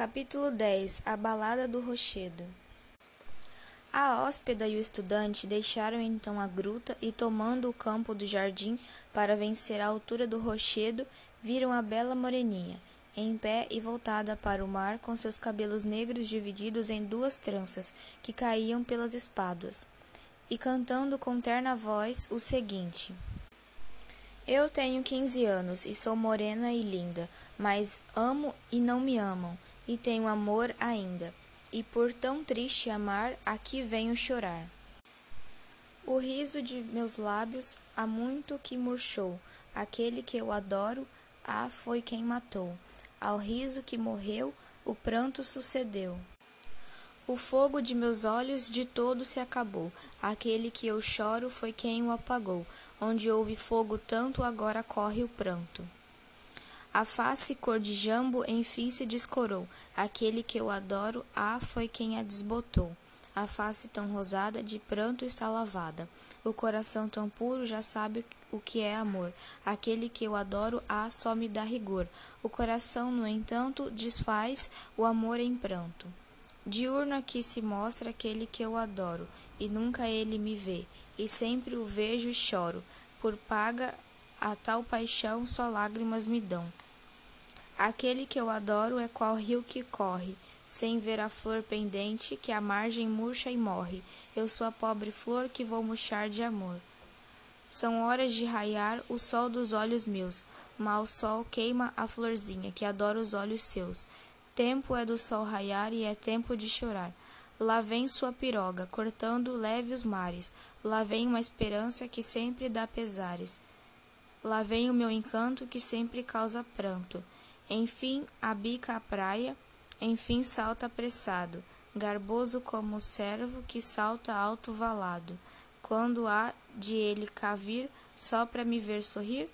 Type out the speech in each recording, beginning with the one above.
Capítulo 10 A Balada do Rochedo A hóspeda e o estudante deixaram então a gruta e, tomando o campo do jardim para vencer a altura do rochedo, viram a bela moreninha, em pé e voltada para o mar, com seus cabelos negros divididos em duas tranças que caíam pelas espáduas, e cantando com terna voz o seguinte. Eu tenho quinze anos e sou morena e linda, mas amo e não me amam e tenho amor ainda, e por tão triste amar, aqui venho chorar. O riso de meus lábios há muito que murchou, aquele que eu adoro, ah, foi quem matou. Ao riso que morreu, o pranto sucedeu. O fogo de meus olhos de todo se acabou, aquele que eu choro foi quem o apagou. Onde houve fogo tanto, agora corre o pranto. A face cor de jambo enfim se descorou. Aquele que eu adoro, ah, foi quem a desbotou. A face tão rosada de pranto está lavada. O coração tão puro já sabe o que é amor. Aquele que eu adoro, ah, só me dá rigor. O coração, no entanto, desfaz o amor em pranto. Diurno aqui se mostra aquele que eu adoro, e nunca ele me vê, e sempre o vejo e choro. Por paga a tal paixão só lágrimas me dão. Aquele que eu adoro é qual rio que corre, sem ver a flor pendente, que a margem murcha e morre. Eu sou a pobre flor que vou murchar de amor. São horas de raiar o sol dos olhos meus, mal sol queima a florzinha, que adora os olhos seus. Tempo é do sol raiar e é tempo de chorar. Lá vem sua piroga, cortando leve os mares. Lá vem uma esperança que sempre dá pesares. Lá vem o meu encanto que sempre causa pranto. Enfim, abica a praia, enfim salta apressado, garboso como o servo que salta alto valado. Quando há de ele cá vir, só para me ver sorrir?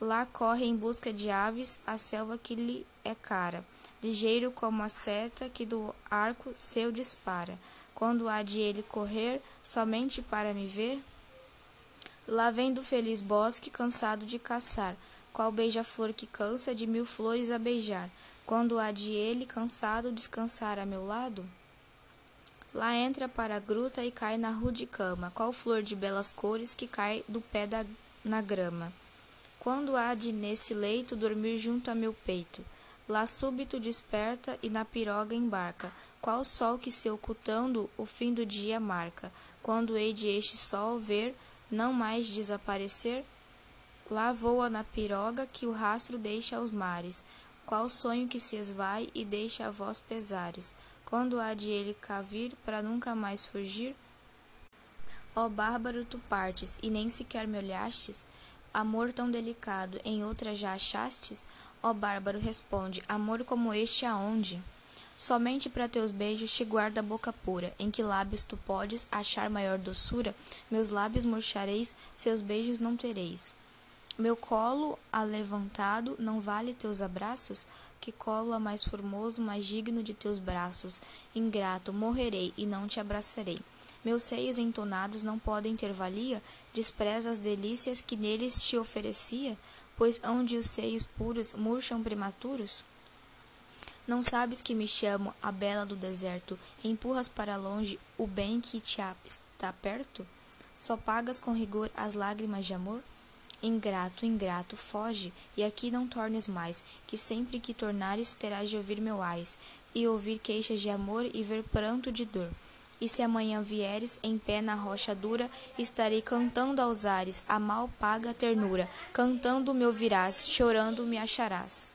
Lá corre em busca de aves a selva que lhe é cara, ligeiro como a seta que do arco seu dispara. Quando há de ele correr, somente para me ver? Lá vem do feliz bosque cansado de caçar, qual beija-flor que cansa de mil flores a beijar, quando há de ele cansado descansar a meu lado? Lá entra para a gruta e cai na rude cama, qual flor de belas cores que cai do pé da, na grama. Quando há de nesse leito dormir junto a meu peito, lá súbito desperta e na piroga embarca, qual sol que se ocultando o fim do dia marca, quando hei de este sol ver não mais desaparecer? Lá voa na piroga que o rastro deixa aos mares, qual sonho que se esvai e deixa a vós pesares, quando há de ele cá vir para nunca mais fugir? Ó bárbaro, tu partes e nem sequer me olhastes? Amor tão delicado em outra já achastes? Ó bárbaro, responde, amor como este aonde? Somente para teus beijos te guarda a boca pura, em que lábios tu podes achar maior doçura, meus lábios murchareis, seus beijos não tereis. Meu colo alevantado não vale teus abraços? Que colo a mais formoso, mais digno de teus braços? Ingrato, morrerei e não te abraçarei. Meus seios entonados não podem ter valia? Despreza as delícias que neles te oferecia? Pois onde os seios puros murcham prematuros? Não sabes que me chamo a bela do deserto, empurras para longe o bem que te está perto? Só pagas com rigor as lágrimas de amor? Ingrato, ingrato, foge, e aqui não tornes mais, que sempre que tornares terás de ouvir meu ais, e ouvir queixas de amor e ver pranto de dor. E se amanhã vieres em pé na rocha dura, estarei cantando aos ares a mal paga ternura, cantando me ouvirás, chorando me acharás.